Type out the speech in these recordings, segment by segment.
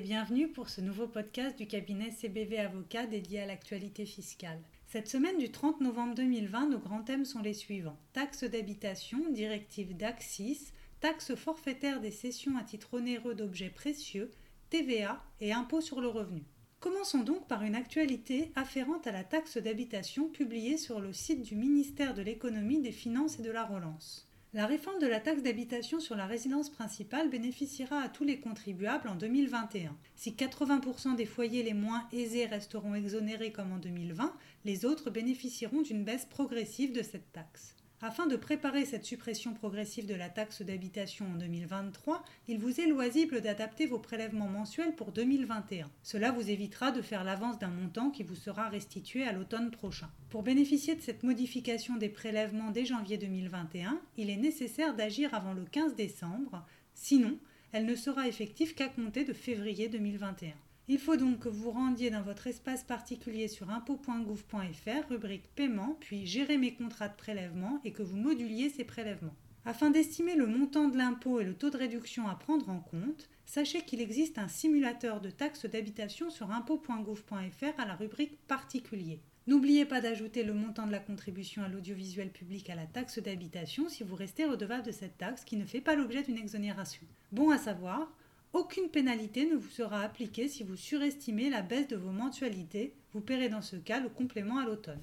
bienvenue pour ce nouveau podcast du cabinet CBV Avocat dédié à l'actualité fiscale. Cette semaine du 30 novembre 2020, nos grands thèmes sont les suivants. Taxe d'habitation, directive DAX6, taxe forfaitaire des cessions à titre onéreux d'objets précieux, TVA et impôt sur le revenu. Commençons donc par une actualité afférente à la taxe d'habitation publiée sur le site du ministère de l'économie, des finances et de la relance. La réforme de la taxe d'habitation sur la résidence principale bénéficiera à tous les contribuables en 2021. Si 80% des foyers les moins aisés resteront exonérés comme en 2020, les autres bénéficieront d'une baisse progressive de cette taxe. Afin de préparer cette suppression progressive de la taxe d'habitation en 2023, il vous est loisible d'adapter vos prélèvements mensuels pour 2021. Cela vous évitera de faire l'avance d'un montant qui vous sera restitué à l'automne prochain. Pour bénéficier de cette modification des prélèvements dès janvier 2021, il est nécessaire d'agir avant le 15 décembre, sinon elle ne sera effective qu'à compter de février 2021. Il faut donc que vous rendiez dans votre espace particulier sur impôt.gouv.fr, rubrique paiement, puis gérer mes contrats de prélèvement et que vous moduliez ces prélèvements. Afin d'estimer le montant de l'impôt et le taux de réduction à prendre en compte, sachez qu'il existe un simulateur de taxe d'habitation sur impôt.gouv.fr à la rubrique particulier. N'oubliez pas d'ajouter le montant de la contribution à l'audiovisuel public à la taxe d'habitation si vous restez redevable de cette taxe qui ne fait pas l'objet d'une exonération. Bon à savoir, aucune pénalité ne vous sera appliquée si vous surestimez la baisse de vos mensualités. Vous paierez dans ce cas le complément à l'automne.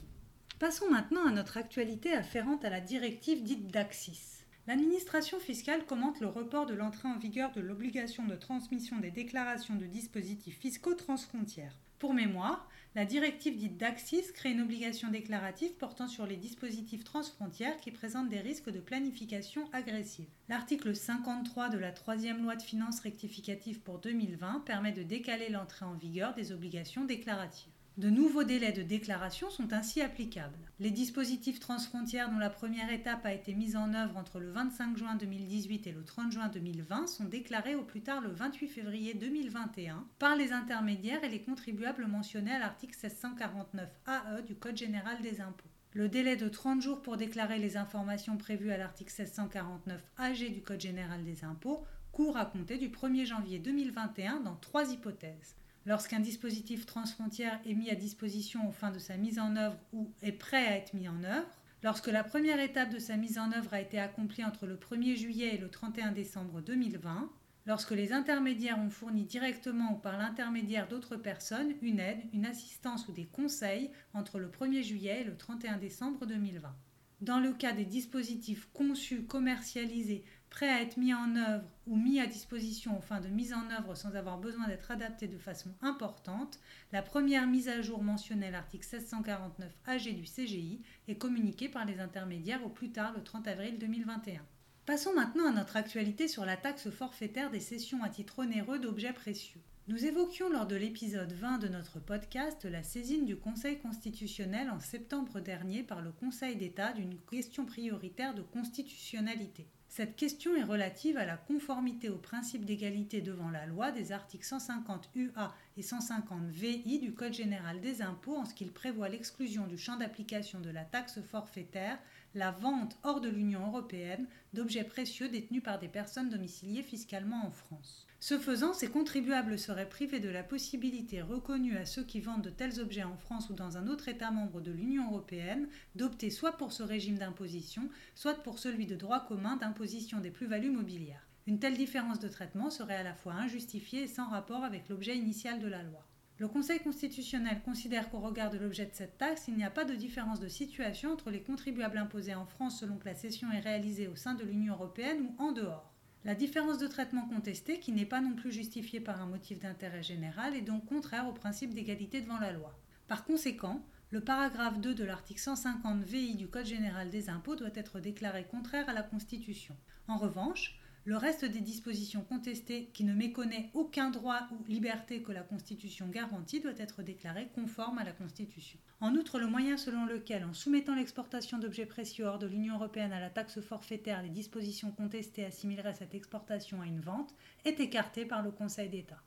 Passons maintenant à notre actualité afférente à la directive dite DAXIS. L'administration fiscale commente le report de l'entrée en vigueur de l'obligation de transmission des déclarations de dispositifs fiscaux transfrontières. Pour mémoire, la directive dite DAXIS crée une obligation déclarative portant sur les dispositifs transfrontières qui présentent des risques de planification agressive. L'article 53 de la troisième loi de finances rectificative pour 2020 permet de décaler l'entrée en vigueur des obligations déclaratives. De nouveaux délais de déclaration sont ainsi applicables. Les dispositifs transfrontières dont la première étape a été mise en œuvre entre le 25 juin 2018 et le 30 juin 2020 sont déclarés au plus tard le 28 février 2021 par les intermédiaires et les contribuables mentionnés à l'article 1649 AE du Code général des impôts. Le délai de 30 jours pour déclarer les informations prévues à l'article 1649 AG du Code général des impôts court à compter du 1er janvier 2021 dans trois hypothèses lorsqu'un dispositif transfrontière est mis à disposition aux fins de sa mise en œuvre ou est prêt à être mis en œuvre, lorsque la première étape de sa mise en œuvre a été accomplie entre le 1er juillet et le 31 décembre 2020, lorsque les intermédiaires ont fourni directement ou par l'intermédiaire d'autres personnes une aide, une assistance ou des conseils entre le 1er juillet et le 31 décembre 2020. Dans le cas des dispositifs conçus, commercialisés, prêts à être mis en œuvre ou mis à disposition aux fins de mise en œuvre sans avoir besoin d'être adaptés de façon importante, la première mise à jour mentionnée à l'article 1649 AG du CGI est communiquée par les intermédiaires au plus tard le 30 avril 2021. Passons maintenant à notre actualité sur la taxe forfaitaire des cessions à titre onéreux d'objets précieux. Nous évoquions lors de l'épisode 20 de notre podcast la saisine du Conseil constitutionnel en septembre dernier par le Conseil d'État d'une question prioritaire de constitutionnalité. Cette question est relative à la conformité au principe d'égalité devant la loi des articles 150 UA et 150 VI du Code général des impôts en ce qu'il prévoit l'exclusion du champ d'application de la taxe forfaitaire, la vente hors de l'Union européenne d'objets précieux détenus par des personnes domiciliées fiscalement en France. Ce faisant, ces contribuables seraient privés de la possibilité reconnue à ceux qui vendent de tels objets en France ou dans un autre État membre de l'Union européenne d'opter soit pour ce régime d'imposition, soit pour celui de droit commun d'imposition des plus-values mobilières. Une telle différence de traitement serait à la fois injustifiée et sans rapport avec l'objet initial de la loi. Le Conseil constitutionnel considère qu'au regard de l'objet de cette taxe, il n'y a pas de différence de situation entre les contribuables imposés en France selon que la cession est réalisée au sein de l'Union européenne ou en dehors. La différence de traitement contestée, qui n'est pas non plus justifiée par un motif d'intérêt général, est donc contraire au principe d'égalité devant la loi. Par conséquent, le paragraphe 2 de l'article 150 VI du Code général des impôts doit être déclaré contraire à la Constitution. En revanche, le reste des dispositions contestées qui ne méconnaît aucun droit ou liberté que la Constitution garantit doit être déclaré conforme à la Constitution. En outre, le moyen selon lequel, en soumettant l'exportation d'objets précieux hors de l'Union européenne à la taxe forfaitaire, les dispositions contestées assimileraient cette exportation à une vente, est écarté par le Conseil d'État.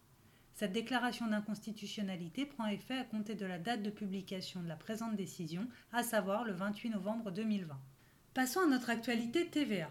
Cette déclaration d'inconstitutionnalité prend effet à compter de la date de publication de la présente décision, à savoir le 28 novembre 2020. Passons à notre actualité TVA.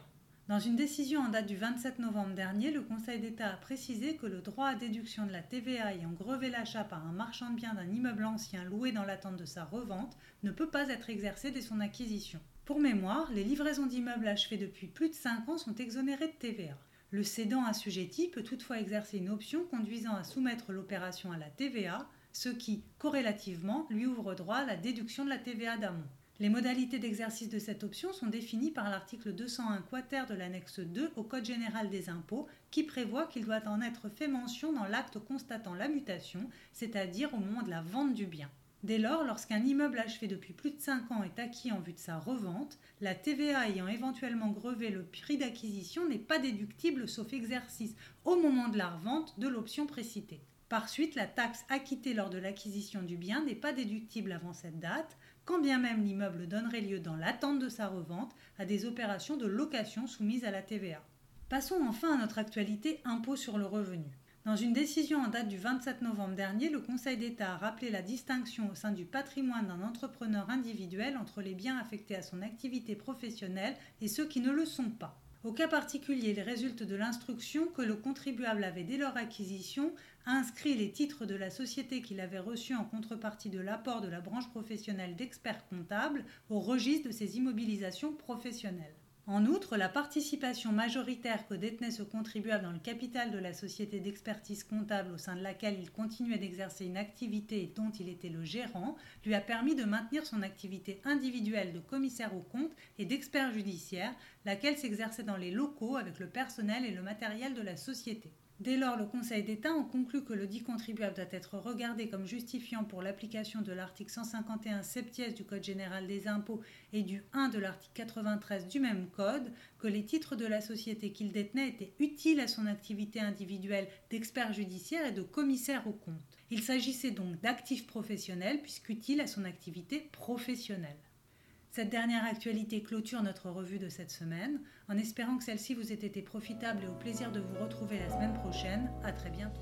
Dans une décision en date du 27 novembre dernier, le Conseil d'État a précisé que le droit à déduction de la TVA ayant grevé l'achat par un marchand de biens d'un immeuble ancien loué dans l'attente de sa revente ne peut pas être exercé dès son acquisition. Pour mémoire, les livraisons d'immeubles achevées depuis plus de 5 ans sont exonérées de TVA. Le cédant assujetti peut toutefois exercer une option conduisant à soumettre l'opération à la TVA, ce qui, corrélativement, lui ouvre droit à la déduction de la TVA d'amont. Les modalités d'exercice de cette option sont définies par l'article 201 quater de l'annexe 2 au Code général des impôts qui prévoit qu'il doit en être fait mention dans l'acte constatant la mutation, c'est-à-dire au moment de la vente du bien. Dès lors, lorsqu'un immeuble achevé depuis plus de 5 ans est acquis en vue de sa revente, la TVA ayant éventuellement grevé le prix d'acquisition n'est pas déductible sauf exercice au moment de la revente de l'option précitée. Par suite, la taxe acquittée lors de l'acquisition du bien n'est pas déductible avant cette date, quand bien même l'immeuble donnerait lieu dans l'attente de sa revente à des opérations de location soumises à la TVA. Passons enfin à notre actualité impôt sur le revenu. Dans une décision en date du 27 novembre dernier, le Conseil d'État a rappelé la distinction au sein du patrimoine d'un entrepreneur individuel entre les biens affectés à son activité professionnelle et ceux qui ne le sont pas. Au cas particulier, il résulte de l'instruction que le contribuable avait dès leur acquisition inscrit les titres de la société qu'il avait reçus en contrepartie de l'apport de la branche professionnelle d'experts comptables au registre de ses immobilisations professionnelles. En outre, la participation majoritaire que détenait ce contribuable dans le capital de la société d'expertise comptable au sein de laquelle il continuait d'exercer une activité et dont il était le gérant lui a permis de maintenir son activité individuelle de commissaire aux comptes et d'expert judiciaire, laquelle s'exerçait dans les locaux avec le personnel et le matériel de la société. Dès lors, le Conseil d'État en conclut que le dit contribuable doit être regardé comme justifiant pour l'application de l'article 151 septies du Code général des impôts et du 1 de l'article 93 du même Code, que les titres de la société qu'il détenait étaient utiles à son activité individuelle d'expert judiciaire et de commissaire aux comptes. Il s'agissait donc d'actifs professionnels puisqu'utiles à son activité professionnelle. Cette dernière actualité clôture notre revue de cette semaine, en espérant que celle-ci vous ait été profitable et au plaisir de vous retrouver la semaine prochaine. À très bientôt.